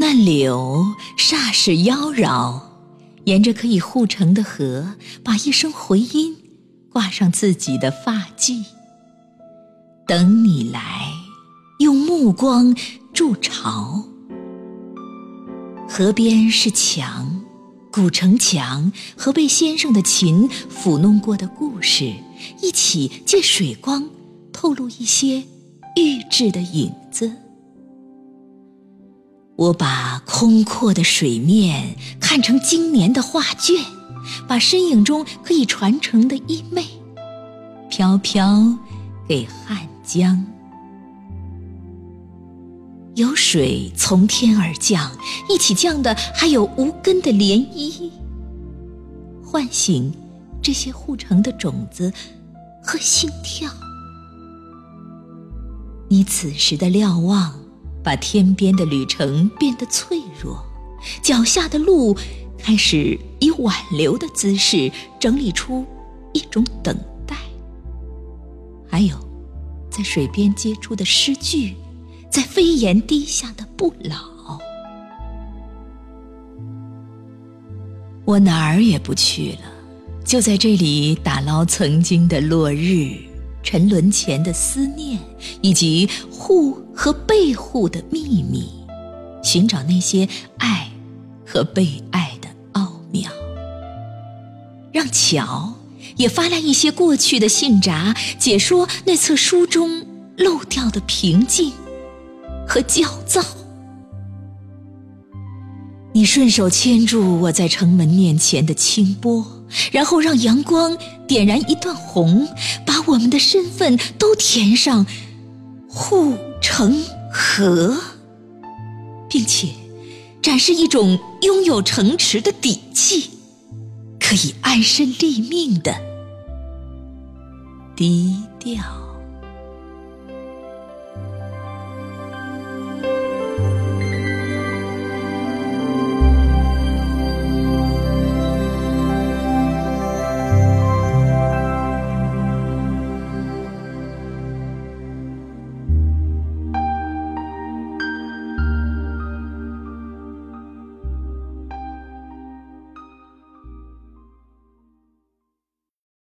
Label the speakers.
Speaker 1: 那柳霎时妖娆，沿着可以护城的河，把一声回音挂上自己的发髻。等你来，用目光筑巢。河边是墙，古城墙和被先生的琴抚弄过的故事一起，借水光透露一些玉质的影子。我把空阔的水面看成经年的画卷，把身影中可以传承的衣袂，飘飘给汉江。有水从天而降，一起降的还有无根的涟漪，唤醒这些护城的种子和心跳。你此时的瞭望。把天边的旅程变得脆弱，脚下的路开始以挽留的姿势整理出一种等待。还有，在水边结出的诗句，在飞檐低下的不老。我哪儿也不去了，就在这里打捞曾经的落日。沉沦前的思念，以及护和被护的秘密，寻找那些爱和被爱的奥妙。让巧也发来一些过去的信札，解说那册书中漏掉的平静和焦躁。你顺手牵住我在城门面前的清波，然后让阳光点燃一段红，把我们的身份都填上护城河，并且展示一种拥有城池的底气，可以安身立命的低调。